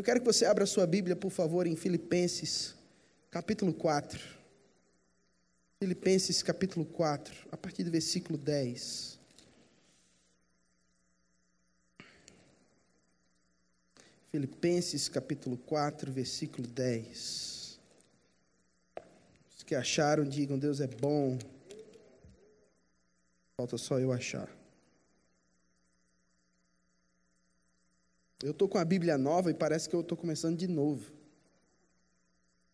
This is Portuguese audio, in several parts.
Eu quero que você abra sua Bíblia, por favor, em Filipenses, capítulo 4. Filipenses, capítulo 4, a partir do versículo 10. Filipenses capítulo 4, versículo 10. Os que acharam, digam: Deus é bom. Falta só eu achar. Eu estou com a Bíblia nova e parece que eu estou começando de novo.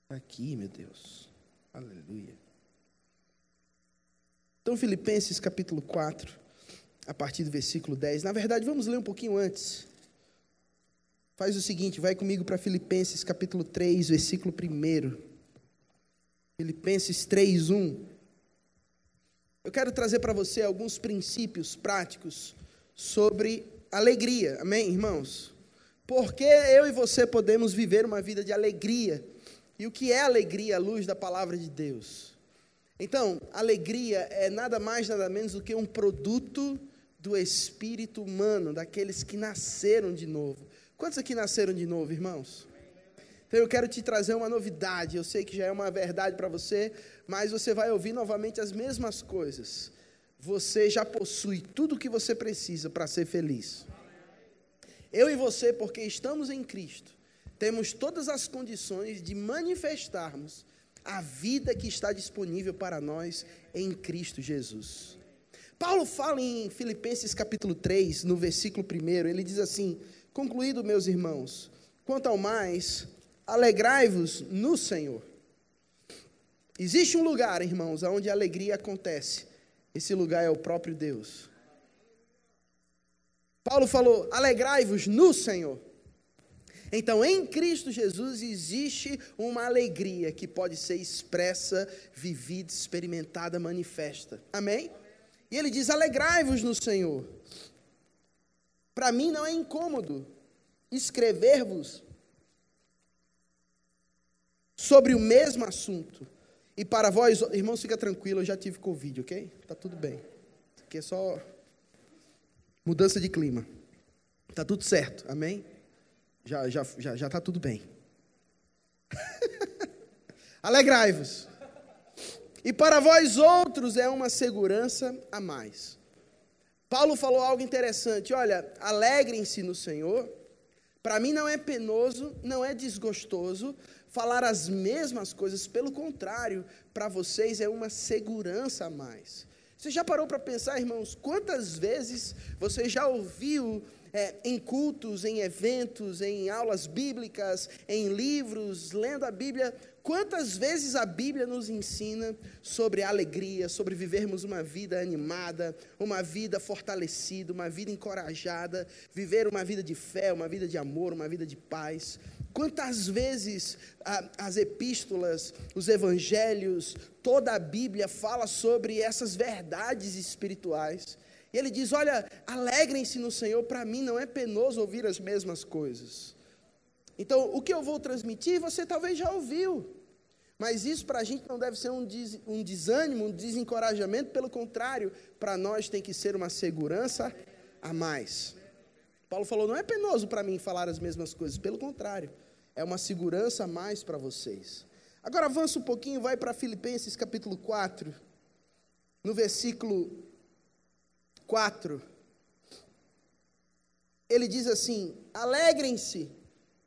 Aqui, meu Deus. Aleluia. Então, Filipenses capítulo 4, a partir do versículo 10. Na verdade, vamos ler um pouquinho antes. Faz o seguinte, vai comigo para Filipenses capítulo 3, versículo 1. Filipenses 3, 1. Eu quero trazer para você alguns princípios práticos sobre alegria. Amém, irmãos? Porque eu e você podemos viver uma vida de alegria. E o que é alegria à luz da palavra de Deus? Então, alegria é nada mais, nada menos do que um produto do espírito humano, daqueles que nasceram de novo. Quantos aqui nasceram de novo, irmãos? Então eu quero te trazer uma novidade. Eu sei que já é uma verdade para você, mas você vai ouvir novamente as mesmas coisas. Você já possui tudo o que você precisa para ser feliz. Eu e você, porque estamos em Cristo, temos todas as condições de manifestarmos a vida que está disponível para nós em Cristo Jesus. Paulo fala em Filipenses capítulo 3, no versículo 1, ele diz assim: Concluído, meus irmãos, quanto ao mais, alegrai-vos no Senhor. Existe um lugar, irmãos, onde a alegria acontece. Esse lugar é o próprio Deus. Paulo falou: alegrai-vos no Senhor. Então, em Cristo Jesus existe uma alegria que pode ser expressa, vivida, experimentada, manifesta. Amém? E ele diz: alegrai-vos no Senhor. Para mim não é incômodo escrever-vos sobre o mesmo assunto. E para vós, irmãos, fica tranquilo, eu já tive Covid, ok? Tá tudo bem. Aqui é só mudança de clima. Tá tudo certo, amém? Já já já já tá tudo bem. Alegrai-vos. E para vós outros é uma segurança a mais. Paulo falou algo interessante. Olha, alegrem-se no Senhor. Para mim não é penoso, não é desgostoso falar as mesmas coisas, pelo contrário, para vocês é uma segurança a mais. Você já parou para pensar, irmãos, quantas vezes você já ouviu é, em cultos, em eventos, em aulas bíblicas, em livros, lendo a Bíblia, Quantas vezes a Bíblia nos ensina sobre alegria, sobre vivermos uma vida animada, uma vida fortalecida, uma vida encorajada, viver uma vida de fé, uma vida de amor, uma vida de paz? Quantas vezes as epístolas, os evangelhos, toda a Bíblia fala sobre essas verdades espirituais? E ele diz: Olha, alegrem-se no Senhor, para mim não é penoso ouvir as mesmas coisas. Então, o que eu vou transmitir, você talvez já ouviu. Mas isso para a gente não deve ser um, des, um desânimo, um desencorajamento, pelo contrário, para nós tem que ser uma segurança a mais. Paulo falou: não é penoso para mim falar as mesmas coisas, pelo contrário, é uma segurança a mais para vocês. Agora avança um pouquinho, vai para Filipenses capítulo 4, no versículo 4. Ele diz assim: alegrem-se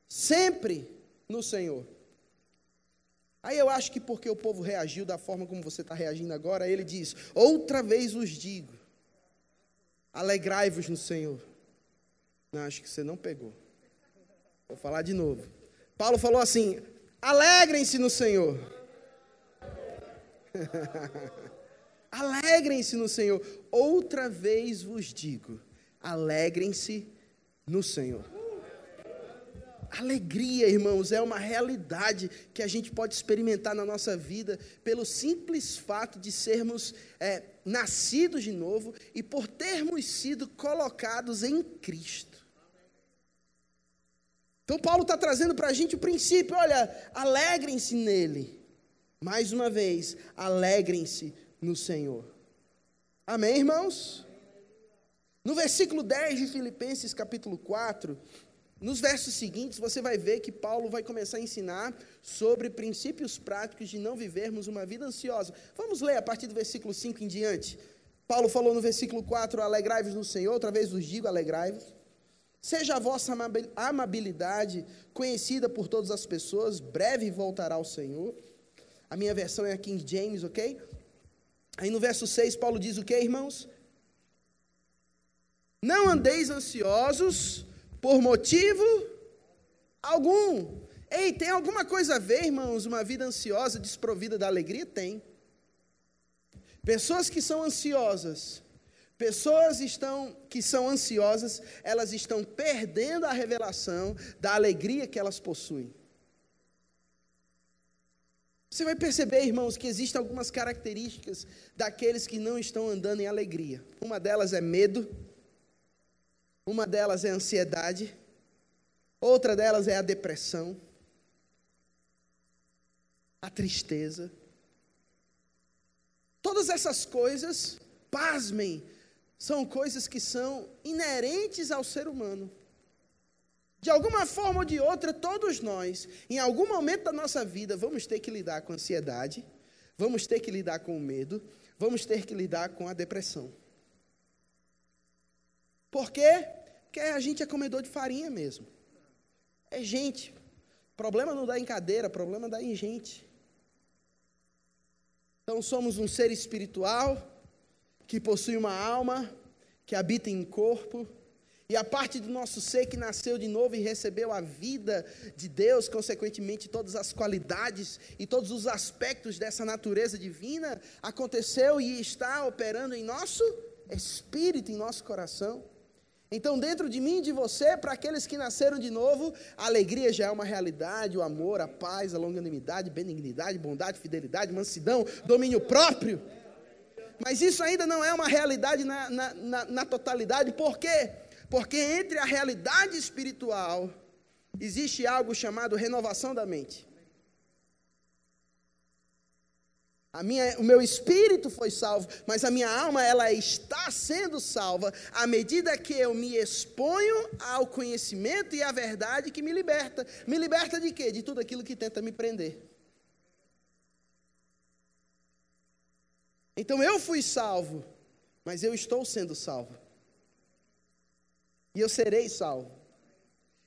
sempre no Senhor. Aí eu acho que porque o povo reagiu da forma como você está reagindo agora, ele diz: Outra vez os digo, alegrai-vos no Senhor. Não, acho que você não pegou. Vou falar de novo. Paulo falou assim: alegrem-se no Senhor. alegrem-se no Senhor. Outra vez vos digo: alegrem-se no Senhor. Alegria, irmãos, é uma realidade que a gente pode experimentar na nossa vida pelo simples fato de sermos é, nascidos de novo e por termos sido colocados em Cristo. Então, Paulo está trazendo para a gente o princípio: olha, alegrem-se nele. Mais uma vez, alegrem-se no Senhor. Amém, irmãos? No versículo 10 de Filipenses, capítulo 4, nos versos seguintes, você vai ver que Paulo vai começar a ensinar sobre princípios práticos de não vivermos uma vida ansiosa. Vamos ler a partir do versículo 5 em diante. Paulo falou no versículo 4: Alegrai-vos no Senhor, outra vez vos digo, alegrai-vos. Seja a vossa amabilidade conhecida por todas as pessoas, breve voltará ao Senhor. A minha versão é a King James, ok? Aí no verso 6, Paulo diz o que, irmãos? Não andeis ansiosos por motivo algum. Ei, tem alguma coisa a ver, irmãos, uma vida ansiosa, desprovida da alegria? Tem. Pessoas que são ansiosas, pessoas estão, que são ansiosas, elas estão perdendo a revelação da alegria que elas possuem. Você vai perceber, irmãos, que existem algumas características daqueles que não estão andando em alegria. Uma delas é medo, uma delas é ansiedade, outra delas é a depressão, a tristeza. Todas essas coisas, pasmem, são coisas que são inerentes ao ser humano. De alguma forma ou de outra, todos nós, em algum momento da nossa vida, vamos ter que lidar com ansiedade, vamos ter que lidar com o medo, vamos ter que lidar com a depressão. Por quê? Porque a gente é comedor de farinha mesmo. É gente. Problema não dá em cadeira, problema dá em gente. Então somos um ser espiritual que possui uma alma, que habita em corpo, e a parte do nosso ser que nasceu de novo e recebeu a vida de Deus, consequentemente todas as qualidades e todos os aspectos dessa natureza divina, aconteceu e está operando em nosso espírito, em nosso coração. Então, dentro de mim e de você, para aqueles que nasceram de novo, a alegria já é uma realidade, o amor, a paz, a longanimidade, benignidade, bondade, fidelidade, mansidão, domínio próprio. Mas isso ainda não é uma realidade na, na, na, na totalidade, por quê? Porque entre a realidade espiritual existe algo chamado renovação da mente. A minha, o meu espírito foi salvo, mas a minha alma ela está sendo salva à medida que eu me exponho ao conhecimento e à verdade que me liberta. Me liberta de quê? De tudo aquilo que tenta me prender. Então eu fui salvo, mas eu estou sendo salvo. E eu serei salvo.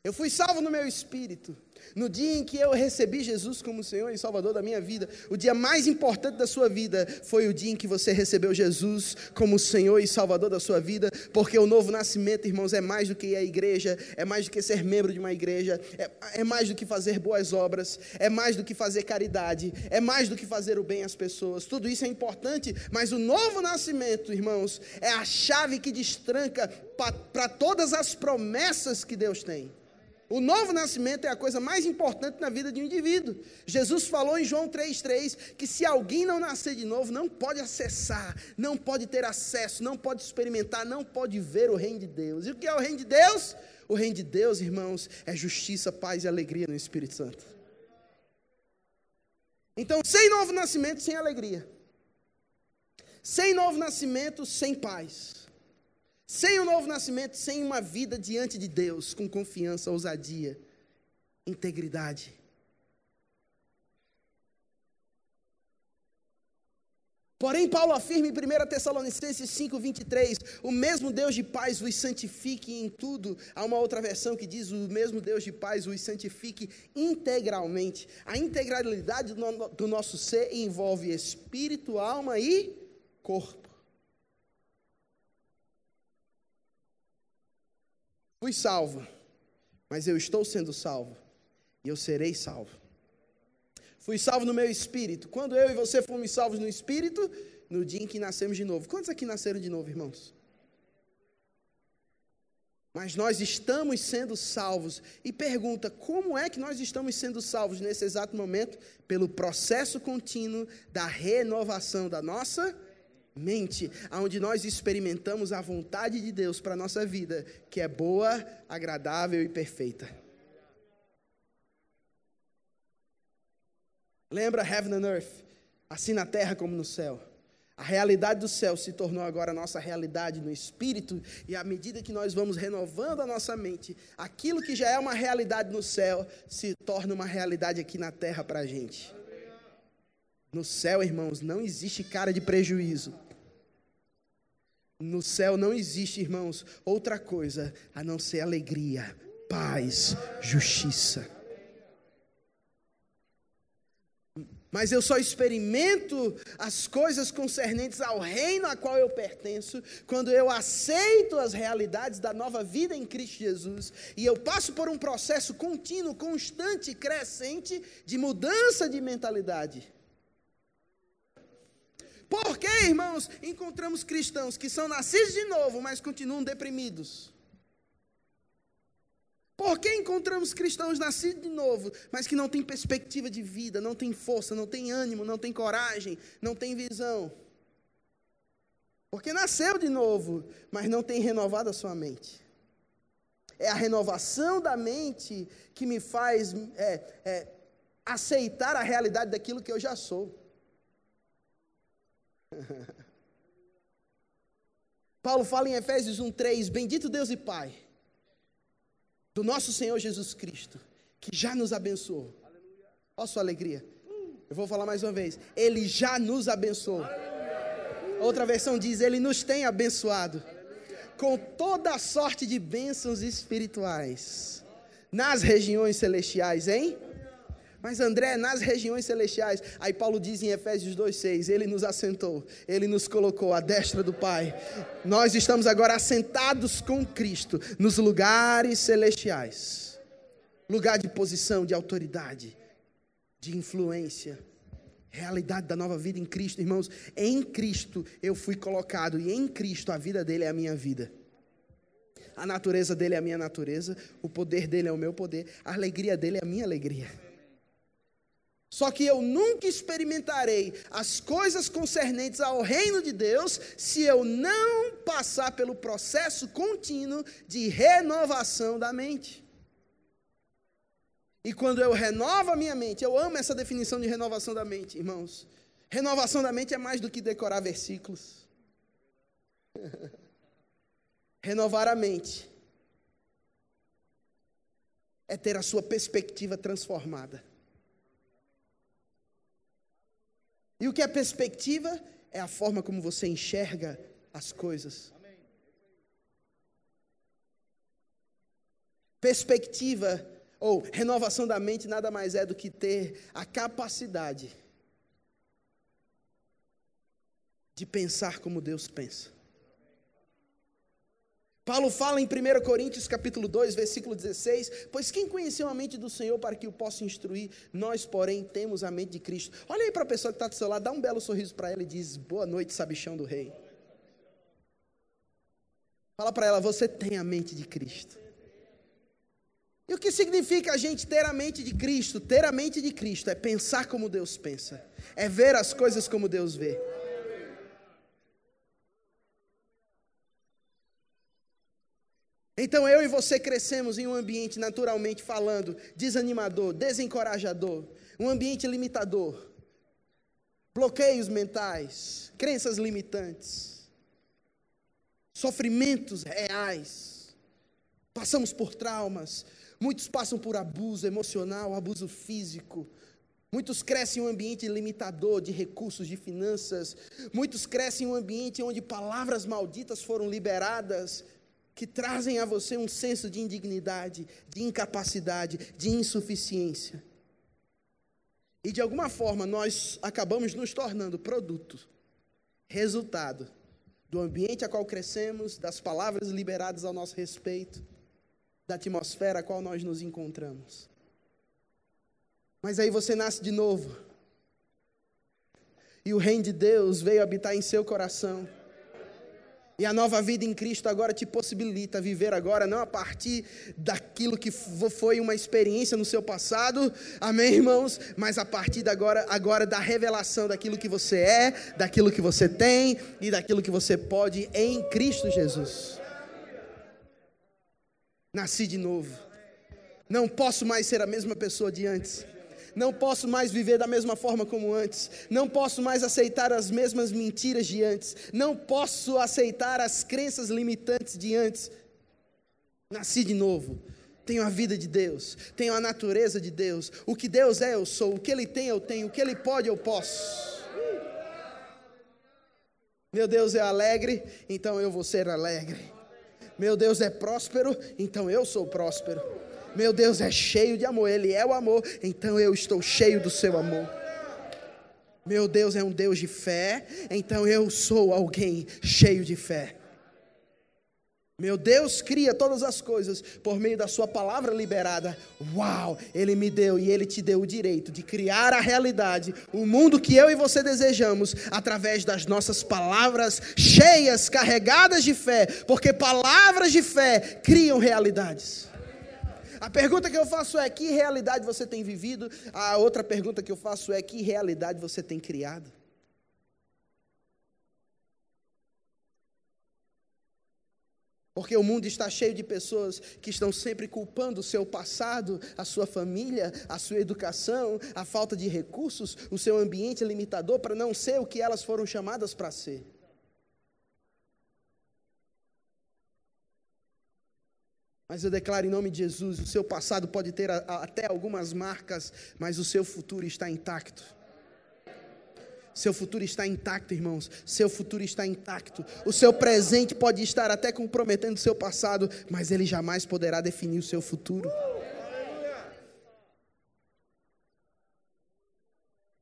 Eu fui salvo no meu espírito. No dia em que eu recebi Jesus como Senhor e Salvador da minha vida, o dia mais importante da sua vida foi o dia em que você recebeu Jesus como Senhor e Salvador da sua vida, porque o novo nascimento, irmãos, é mais do que a igreja, é mais do que ser membro de uma igreja, é, é mais do que fazer boas obras, é mais do que fazer caridade, é mais do que fazer o bem às pessoas. Tudo isso é importante, mas o novo nascimento, irmãos, é a chave que destranca para todas as promessas que Deus tem. O novo nascimento é a coisa mais importante na vida de um indivíduo. Jesus falou em João 3,3 que se alguém não nascer de novo, não pode acessar, não pode ter acesso, não pode experimentar, não pode ver o reino de Deus. E o que é o reino de Deus? O reino de Deus, irmãos, é justiça, paz e alegria no Espírito Santo. Então, sem novo nascimento, sem alegria. Sem novo nascimento, sem paz. Sem o novo nascimento, sem uma vida diante de Deus, com confiança, ousadia, integridade. Porém, Paulo afirma em 1 Tessalonicenses 5, 23: o mesmo Deus de paz vos santifique em tudo. Há uma outra versão que diz: o mesmo Deus de paz vos santifique integralmente. A integralidade do nosso ser envolve espírito, alma e corpo. Fui salvo, mas eu estou sendo salvo e eu serei salvo. Fui salvo no meu espírito. Quando eu e você fomos salvos no espírito, no dia em que nascemos de novo. Quantos aqui nasceram de novo, irmãos? Mas nós estamos sendo salvos. E pergunta: como é que nós estamos sendo salvos nesse exato momento? Pelo processo contínuo da renovação da nossa mente, onde nós experimentamos a vontade de Deus para a nossa vida, que é boa, agradável e perfeita. Lembra Heaven and Earth, assim na terra como no céu. A realidade do céu se tornou agora a nossa realidade no espírito, e à medida que nós vamos renovando a nossa mente, aquilo que já é uma realidade no céu se torna uma realidade aqui na terra para a gente. No céu, irmãos, não existe cara de prejuízo. No céu não existe, irmãos, outra coisa a não ser alegria, paz, justiça. mas eu só experimento as coisas concernentes ao reino a qual eu pertenço quando eu aceito as realidades da nova vida em Cristo Jesus e eu passo por um processo contínuo, constante, crescente de mudança de mentalidade. Por que, irmãos, encontramos cristãos que são nascidos de novo, mas continuam deprimidos? Por que encontramos cristãos nascidos de novo, mas que não têm perspectiva de vida, não têm força, não têm ânimo, não têm coragem, não têm visão? Porque nasceu de novo, mas não tem renovado a sua mente. É a renovação da mente que me faz é, é, aceitar a realidade daquilo que eu já sou. Paulo fala em Efésios 1,3: Bendito Deus e Pai do nosso Senhor Jesus Cristo, que já nos abençoou. Olha a sua alegria. Eu vou falar mais uma vez. Ele já nos abençoou. Outra versão diz: Ele nos tem abençoado com toda a sorte de bênçãos espirituais nas regiões celestiais, hein? Mas André, nas regiões celestiais, aí Paulo diz em Efésios 2,6: Ele nos assentou, Ele nos colocou à destra do Pai. Nós estamos agora assentados com Cristo nos lugares celestiais lugar de posição, de autoridade, de influência. Realidade da nova vida em Cristo, irmãos. Em Cristo eu fui colocado, e em Cristo a vida dele é a minha vida. A natureza dele é a minha natureza, o poder dele é o meu poder, a alegria dele é a minha alegria. Só que eu nunca experimentarei as coisas concernentes ao reino de Deus se eu não passar pelo processo contínuo de renovação da mente. E quando eu renovo a minha mente, eu amo essa definição de renovação da mente, irmãos. Renovação da mente é mais do que decorar versículos. Renovar a mente é ter a sua perspectiva transformada. E o que é perspectiva? É a forma como você enxerga as coisas. Perspectiva ou renovação da mente nada mais é do que ter a capacidade de pensar como Deus pensa. Paulo fala em 1 Coríntios capítulo 2, versículo 16, pois quem conheceu a mente do Senhor para que o possa instruir, nós, porém, temos a mente de Cristo. Olha aí para a pessoa que está do seu lado, dá um belo sorriso para ela e diz, boa noite, sabichão do rei. Fala para ela, você tem a mente de Cristo. E o que significa a gente ter a mente de Cristo? Ter a mente de Cristo é pensar como Deus pensa, é ver as coisas como Deus vê. Então eu e você crescemos em um ambiente, naturalmente falando, desanimador, desencorajador, um ambiente limitador, bloqueios mentais, crenças limitantes, sofrimentos reais, passamos por traumas, muitos passam por abuso emocional, abuso físico, Muitos crescem em um ambiente limitador de recursos, de finanças. Muitos crescem em um ambiente onde palavras malditas foram liberadas que trazem a você um senso de indignidade, de incapacidade, de insuficiência. E de alguma forma nós acabamos nos tornando produto, resultado do ambiente a qual crescemos, das palavras liberadas ao nosso respeito, da atmosfera a qual nós nos encontramos. Mas aí você nasce de novo. E o reino de Deus veio habitar em seu coração. E a nova vida em Cristo agora te possibilita viver agora não a partir daquilo que foi uma experiência no seu passado, amém, irmãos? Mas a partir da agora, agora da revelação daquilo que você é, daquilo que você tem e daquilo que você pode em Cristo Jesus. Nasci de novo. Não posso mais ser a mesma pessoa de antes. Não posso mais viver da mesma forma como antes. Não posso mais aceitar as mesmas mentiras de antes. Não posso aceitar as crenças limitantes de antes. Nasci de novo. Tenho a vida de Deus. Tenho a natureza de Deus. O que Deus é, eu sou. O que Ele tem, eu tenho. O que Ele pode, eu posso. Meu Deus é alegre, então eu vou ser alegre. Meu Deus é próspero, então eu sou próspero. Meu Deus é cheio de amor, Ele é o amor, então eu estou cheio do seu amor. Meu Deus é um Deus de fé, então eu sou alguém cheio de fé. Meu Deus cria todas as coisas por meio da Sua palavra liberada. Uau! Ele me deu e Ele te deu o direito de criar a realidade, o mundo que eu e você desejamos, através das nossas palavras cheias, carregadas de fé, porque palavras de fé criam realidades. A pergunta que eu faço é: que realidade você tem vivido? A outra pergunta que eu faço é: que realidade você tem criado? Porque o mundo está cheio de pessoas que estão sempre culpando o seu passado, a sua família, a sua educação, a falta de recursos, o seu ambiente limitador para não ser o que elas foram chamadas para ser. Mas eu declaro em nome de Jesus: o seu passado pode ter até algumas marcas, mas o seu futuro está intacto. Seu futuro está intacto, irmãos. Seu futuro está intacto. O seu presente pode estar até comprometendo o seu passado, mas ele jamais poderá definir o seu futuro.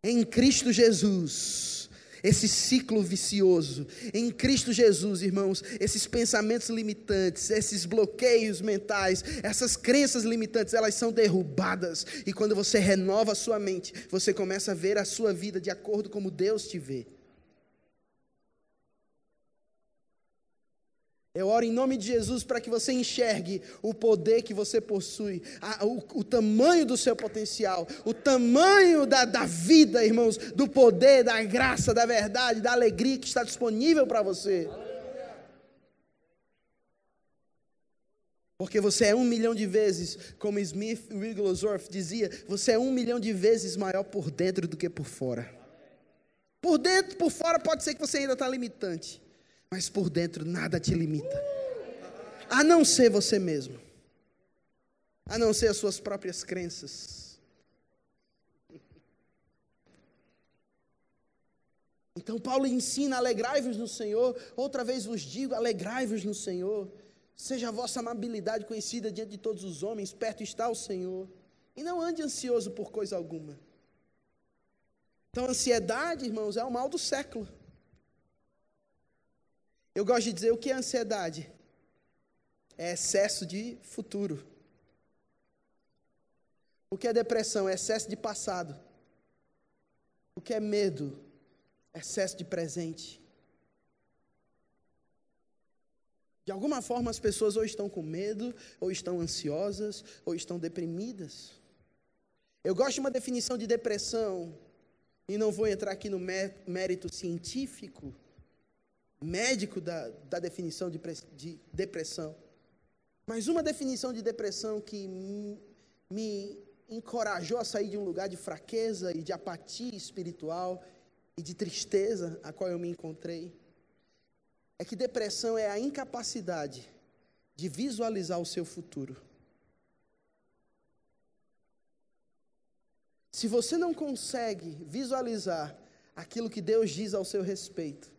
Em Cristo Jesus esse ciclo vicioso. Em Cristo Jesus, irmãos, esses pensamentos limitantes, esses bloqueios mentais, essas crenças limitantes, elas são derrubadas. E quando você renova a sua mente, você começa a ver a sua vida de acordo como Deus te vê. Eu oro em nome de Jesus para que você enxergue o poder que você possui, a, o, o, tamanho do seu potencial, o tamanho da, da vida, irmãos, do poder, da graça, da verdade, da alegria que está disponível para você. Porque você é um milhão de vezes, como Smith Wigglesworth dizia, você é um milhão de vezes maior por dentro do que por fora. Por dentro, por fora, pode ser que você ainda está limitante mas por dentro nada te limita. A não ser você mesmo. A não ser as suas próprias crenças. Então Paulo ensina: alegrai-vos no Senhor. Outra vez vos digo: alegrai-vos no Senhor. Seja a vossa amabilidade conhecida diante de todos os homens, perto está o Senhor. E não ande ansioso por coisa alguma. Então, ansiedade, irmãos, é o mal do século. Eu gosto de dizer o que é ansiedade? É excesso de futuro. O que é depressão? É excesso de passado. O que é medo? Excesso de presente. De alguma forma, as pessoas ou estão com medo, ou estão ansiosas, ou estão deprimidas. Eu gosto de uma definição de depressão, e não vou entrar aqui no mérito científico, médico da, da definição de, de depressão. Mas uma definição de depressão que me encorajou a sair de um lugar de fraqueza e de apatia espiritual e de tristeza a qual eu me encontrei, é que depressão é a incapacidade de visualizar o seu futuro. Se você não consegue visualizar aquilo que Deus diz ao seu respeito,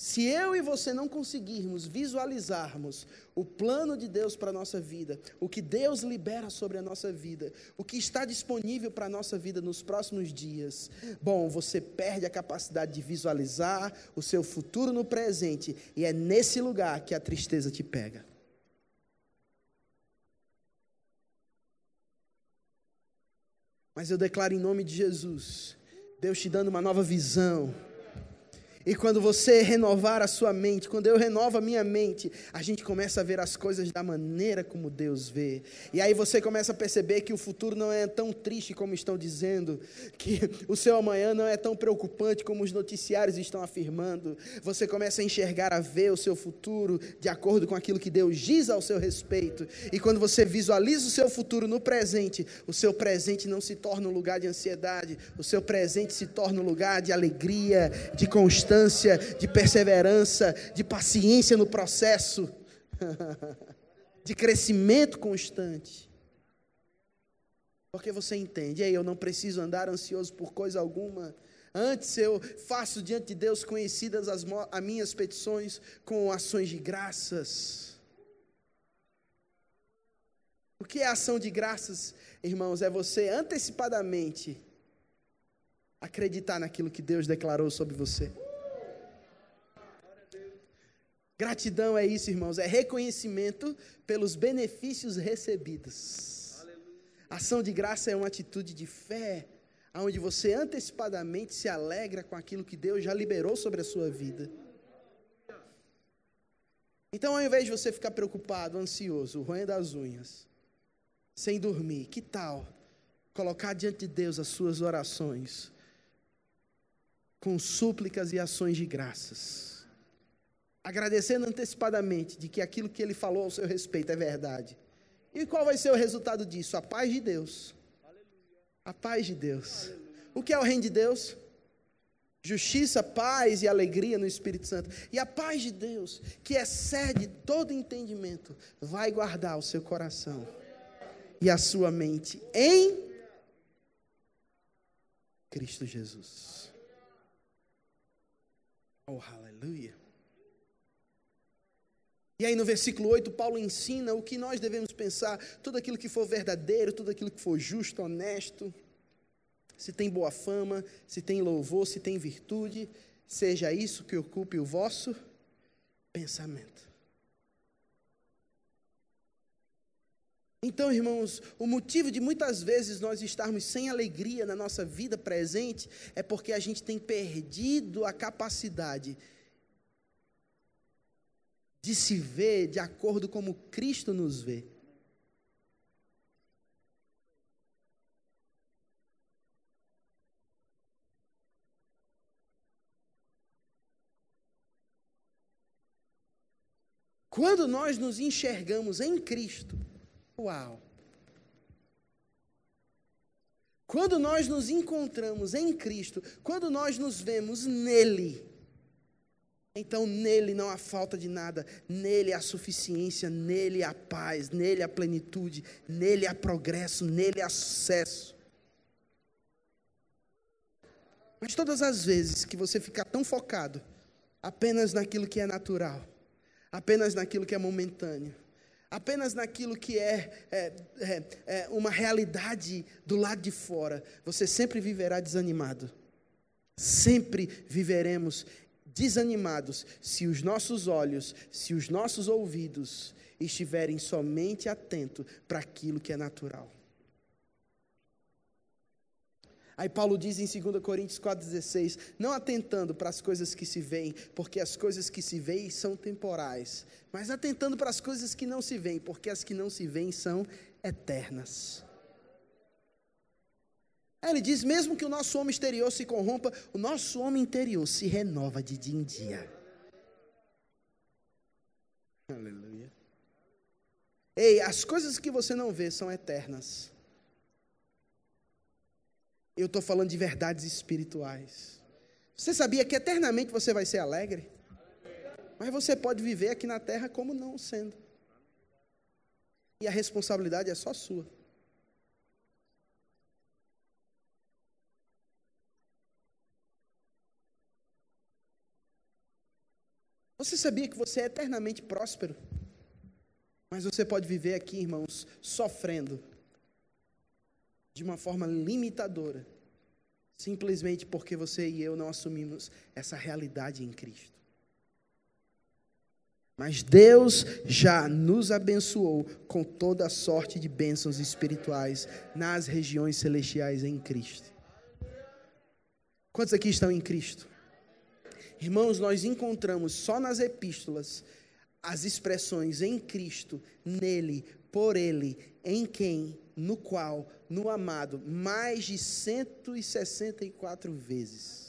se eu e você não conseguirmos visualizarmos o plano de Deus para a nossa vida, o que Deus libera sobre a nossa vida, o que está disponível para a nossa vida nos próximos dias, bom, você perde a capacidade de visualizar o seu futuro no presente, e é nesse lugar que a tristeza te pega. Mas eu declaro em nome de Jesus, Deus te dando uma nova visão E quando você renovar a sua mente, quando eu renovo a minha mente, a gente começa a ver as coisas da maneira como Deus vê. E aí você começa a perceber que o futuro não é tão triste como estão dizendo, que o seu amanhã não é tão preocupante como os noticiários estão afirmando. Você começa a enxergar, a ver o seu futuro de acordo com aquilo que Deus diz ao seu respeito. E quando você visualiza o seu futuro no presente, o seu presente não se torna um lugar de ansiedade, o seu presente se torna um lugar de alegria, de constância de perseverança, de paciência no processo, de crescimento constante. Porque você entende, eu não preciso andar ansioso por coisa alguma. Antes eu faço diante de Deus conhecidas as, as minhas petições com ações de graças. O que é ação de graças, irmãos? É você antecipadamente acreditar naquilo que Deus declarou sobre você. Gratidão é isso, irmãos, é reconhecimento pelos benefícios recebidos. Aleluia. Ação de graça é uma atitude de fé, onde você antecipadamente se alegra com aquilo que Deus já liberou sobre a sua vida. Então, ao invés de você ficar preocupado, ansioso, roendo as unhas, sem dormir, que tal colocar diante de Deus as suas orações com súplicas e ações de graças? Agradecendo antecipadamente de que aquilo que ele falou ao seu respeito é verdade. E qual vai ser o resultado disso? A paz de Deus. A paz de Deus. O que é o reino de Deus? Justiça, paz e alegria no Espírito Santo. E a paz de Deus, que excede todo entendimento, vai guardar o seu coração e a sua mente em Cristo Jesus. Oh, aleluia. E aí no versículo 8, Paulo ensina o que nós devemos pensar, tudo aquilo que for verdadeiro, tudo aquilo que for justo, honesto, se tem boa fama, se tem louvor, se tem virtude, seja isso que ocupe o vosso pensamento. Então, irmãos, o motivo de muitas vezes nós estarmos sem alegria na nossa vida presente é porque a gente tem perdido a capacidade de se ver de acordo como Cristo nos vê. Quando nós nos enxergamos em Cristo, uau! Quando nós nos encontramos em Cristo, quando nós nos vemos nele, então nele não há falta de nada, nele há suficiência, nele há paz, nele há plenitude, nele há progresso, nele há sucesso. Mas todas as vezes que você ficar tão focado apenas naquilo que é natural, apenas naquilo que é momentâneo, apenas naquilo que é, é, é, é uma realidade do lado de fora, você sempre viverá desanimado. Sempre viveremos desanimados se os nossos olhos, se os nossos ouvidos estiverem somente atentos para aquilo que é natural. Aí Paulo diz em 2 Coríntios 4,16: Não atentando para as coisas que se veem, porque as coisas que se veem são temporais, mas atentando para as coisas que não se veem, porque as que não se veem são eternas. Ele diz: mesmo que o nosso homem exterior se corrompa, o nosso homem interior se renova de dia em dia. Aleluia. Ei, as coisas que você não vê são eternas. Eu estou falando de verdades espirituais. Você sabia que eternamente você vai ser alegre? Mas você pode viver aqui na terra como não sendo. E a responsabilidade é só sua. Você sabia que você é eternamente próspero? Mas você pode viver aqui, irmãos, sofrendo de uma forma limitadora, simplesmente porque você e eu não assumimos essa realidade em Cristo. Mas Deus já nos abençoou com toda a sorte de bênçãos espirituais nas regiões celestiais em Cristo. Quantos aqui estão em Cristo? Irmãos, nós encontramos só nas epístolas as expressões em Cristo, nele, por ele, em quem, no qual, no amado, mais de 164 vezes.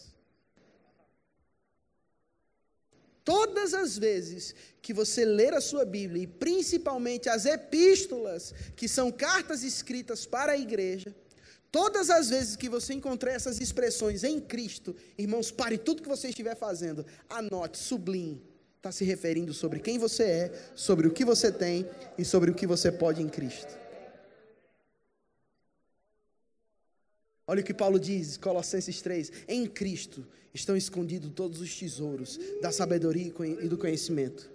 Todas as vezes que você ler a sua Bíblia, e principalmente as epístolas, que são cartas escritas para a igreja, todas as vezes que você encontrar essas expressões em Cristo, irmãos, pare tudo que você estiver fazendo, anote, sublinhe. Está se referindo sobre quem você é, sobre o que você tem e sobre o que você pode em Cristo. Olha o que Paulo diz, Colossenses 3: Em Cristo estão escondidos todos os tesouros da sabedoria e do conhecimento,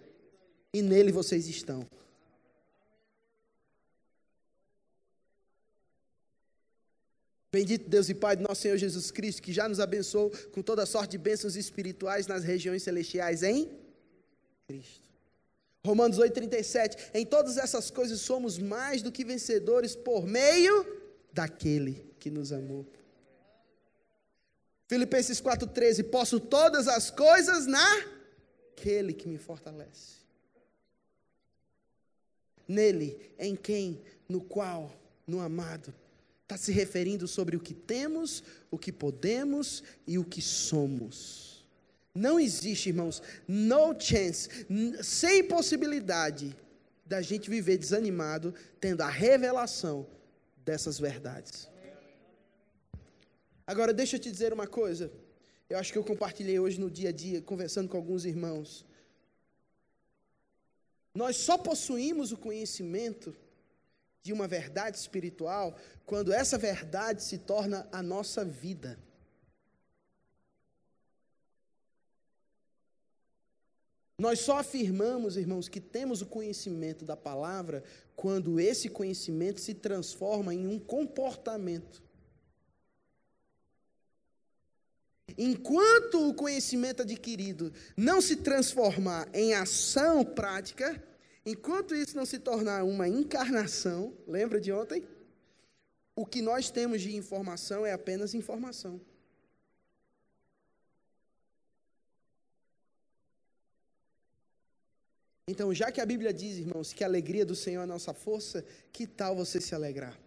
e nele vocês estão. Bendito Deus e Pai do nosso Senhor Jesus Cristo, que já nos abençoou com toda sorte de bênçãos espirituais nas regiões celestiais em Cristo. Romanos 8,37. Em todas essas coisas somos mais do que vencedores por meio daquele que nos amou. Filipenses 4,13: Posso todas as coisas naquele que me fortalece. Nele, em quem, no qual, no amado. Está se referindo sobre o que temos, o que podemos e o que somos. Não existe, irmãos, no chance, sem possibilidade da gente viver desanimado, tendo a revelação dessas verdades. Agora, deixa eu te dizer uma coisa. Eu acho que eu compartilhei hoje no dia a dia, conversando com alguns irmãos. Nós só possuímos o conhecimento de uma verdade espiritual quando essa verdade se torna a nossa vida. Nós só afirmamos, irmãos, que temos o conhecimento da palavra quando esse conhecimento se transforma em um comportamento. Enquanto o conhecimento adquirido não se transformar em ação prática, enquanto isso não se tornar uma encarnação, lembra de ontem? O que nós temos de informação é apenas informação. Então, já que a Bíblia diz, irmãos, que a alegria do Senhor é a nossa força, que tal você se alegrar?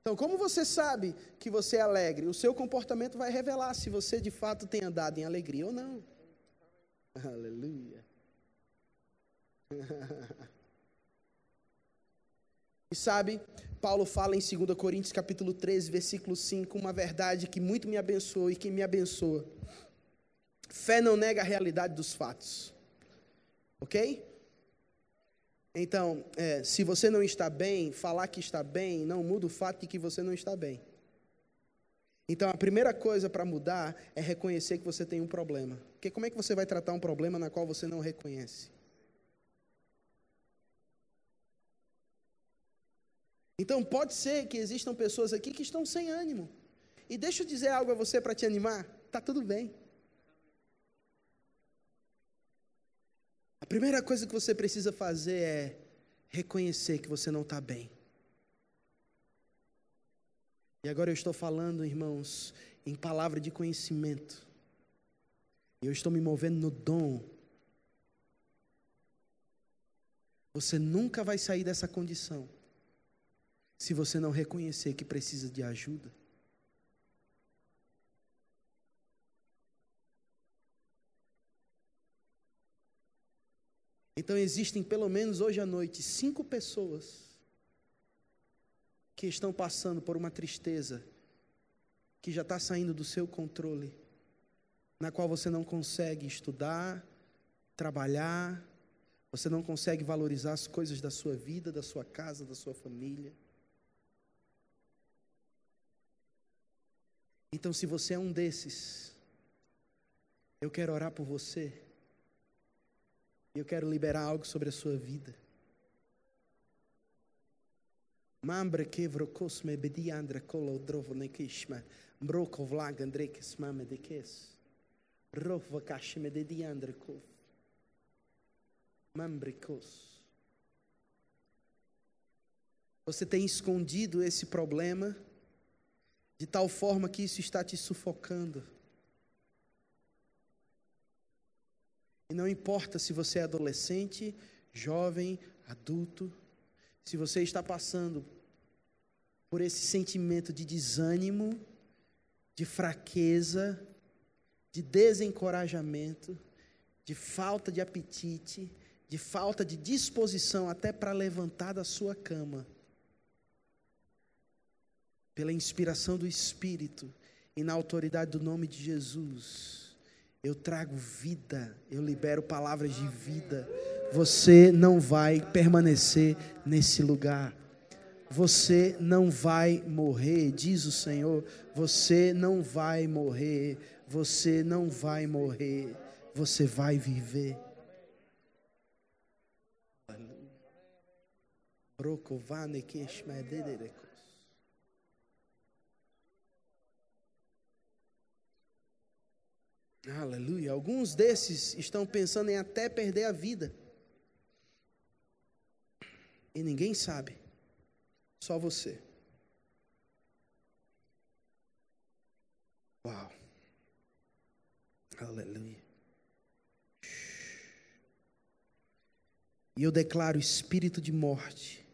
Então, como você sabe que você é alegre? O seu comportamento vai revelar se você de fato tem andado em alegria ou não. Aleluia. E sabe, Paulo fala em 2 Coríntios capítulo 13, versículo 5, uma verdade que muito me abençoa e que me abençoa. Fé não nega a realidade dos fatos. Ok? Então, é, se você não está bem, falar que está bem não muda o fato de que você não está bem. Então, a primeira coisa para mudar é reconhecer que você tem um problema. Porque como é que você vai tratar um problema na qual você não reconhece? Então, pode ser que existam pessoas aqui que estão sem ânimo. E deixa eu dizer algo a você para te animar: está tudo bem. primeira coisa que você precisa fazer é reconhecer que você não está bem. E agora eu estou falando, irmãos, em palavra de conhecimento. Eu estou me movendo no dom. Você nunca vai sair dessa condição se você não reconhecer que precisa de ajuda. Então existem pelo menos hoje à noite cinco pessoas que estão passando por uma tristeza que já está saindo do seu controle, na qual você não consegue estudar, trabalhar, você não consegue valorizar as coisas da sua vida, da sua casa, da sua família. Então, se você é um desses, eu quero orar por você eu quero liberar algo sobre a sua vida. Mambre que vrokosme bediandra kolo drovo nekishma. Mbroko vlag andrekes mame dekes. Rof vakashme dediandra kof. Mambricos. Você tem escondido esse problema de tal forma que isso está te sufocando. E não importa se você é adolescente, jovem, adulto, se você está passando por esse sentimento de desânimo, de fraqueza, de desencorajamento, de falta de apetite, de falta de disposição até para levantar da sua cama, pela inspiração do Espírito e na autoridade do nome de Jesus, eu trago vida, eu libero palavras de vida. Você não vai permanecer nesse lugar. Você não vai morrer, diz o Senhor. Você não vai morrer. Você não vai morrer. Você vai viver. Aleluia. Alguns desses estão pensando em até perder a vida. E ninguém sabe. Só você. Uau. Aleluia. E eu declaro espírito de morte.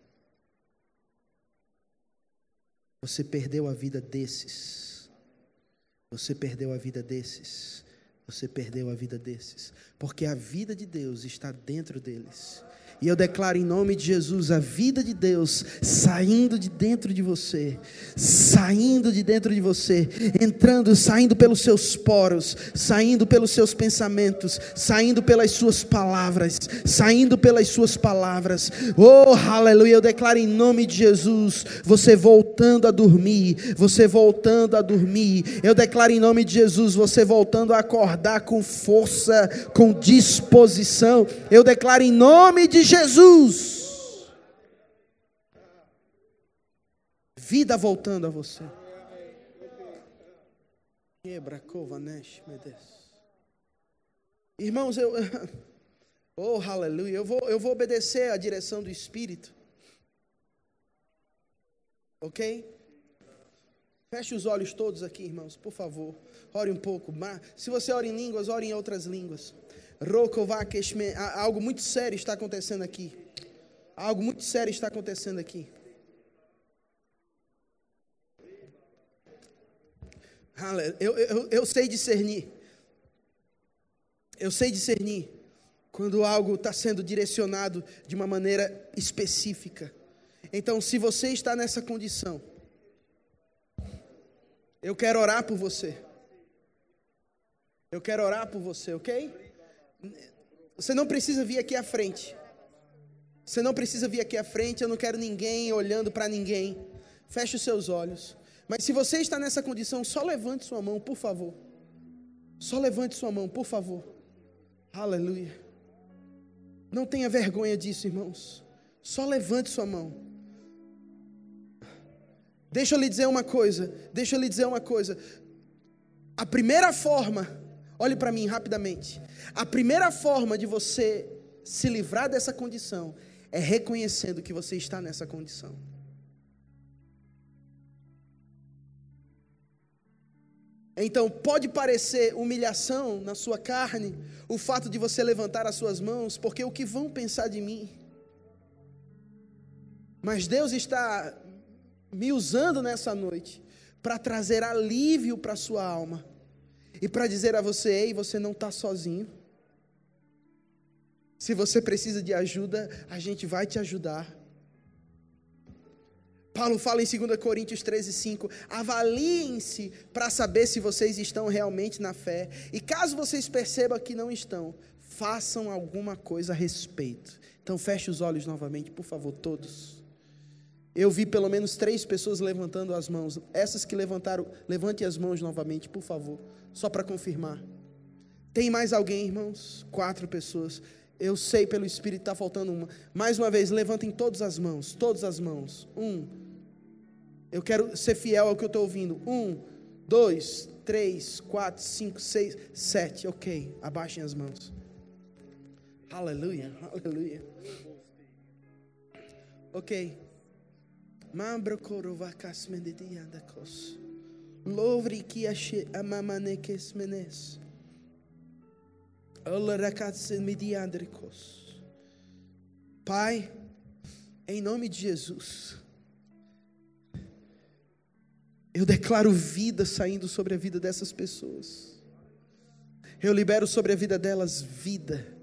Você perdeu a vida desses. Você perdeu a vida desses. Você perdeu a vida desses. Porque a vida de Deus está dentro deles. E eu declaro em nome de Jesus a vida de Deus saindo de dentro de você, saindo de dentro de você, entrando, saindo pelos seus poros, saindo pelos seus pensamentos, saindo pelas suas palavras, saindo pelas suas palavras. Oh, aleluia! Eu declaro em nome de Jesus, você voltando a dormir, você voltando a dormir. Eu declaro em nome de Jesus, você voltando a acordar com força, com disposição. Eu declaro em nome de Jesus. Vida voltando a você. Irmãos, eu. Oh, aleluia. Eu vou, eu vou obedecer à direção do Espírito. Ok? Feche os olhos todos aqui, irmãos, por favor. Ore um pouco. Se você ora em línguas, ore em outras línguas. Algo muito sério está acontecendo aqui. Algo muito sério está acontecendo aqui. Eu, eu, eu sei discernir. Eu sei discernir quando algo está sendo direcionado de uma maneira específica. Então, se você está nessa condição, eu quero orar por você. Eu quero orar por você, ok? Você não precisa vir aqui à frente. Você não precisa vir aqui à frente. Eu não quero ninguém olhando para ninguém. Feche os seus olhos. Mas se você está nessa condição, só levante sua mão, por favor. Só levante sua mão, por favor. Aleluia. Não tenha vergonha disso, irmãos. Só levante sua mão. Deixa eu lhe dizer uma coisa. Deixa eu lhe dizer uma coisa. A primeira forma, olhe para mim rapidamente. A primeira forma de você se livrar dessa condição é reconhecendo que você está nessa condição. Então, pode parecer humilhação na sua carne o fato de você levantar as suas mãos, porque o que vão pensar de mim? Mas Deus está me usando nessa noite para trazer alívio para a sua alma e para dizer a você: ei, você não está sozinho. Se você precisa de ajuda, a gente vai te ajudar. Paulo fala em 2 Coríntios 13, 5: avaliem-se para saber se vocês estão realmente na fé, e caso vocês percebam que não estão, façam alguma coisa a respeito. Então feche os olhos novamente, por favor, todos. Eu vi pelo menos três pessoas levantando as mãos. Essas que levantaram, levante as mãos novamente, por favor, só para confirmar. Tem mais alguém, irmãos? Quatro pessoas. Eu sei pelo Espírito está faltando uma. Mais uma vez, levantem todas as mãos, todas as mãos. Um. Eu quero ser fiel ao que eu estou ouvindo. Um, dois, três, quatro, cinco, seis, sete. Ok, abaixem as mãos. Aleluia, aleluia. Ok. Louvre que ache amamanekes menes. Pai, em nome de Jesus, eu declaro vida saindo sobre a vida dessas pessoas. Eu libero sobre a vida delas vida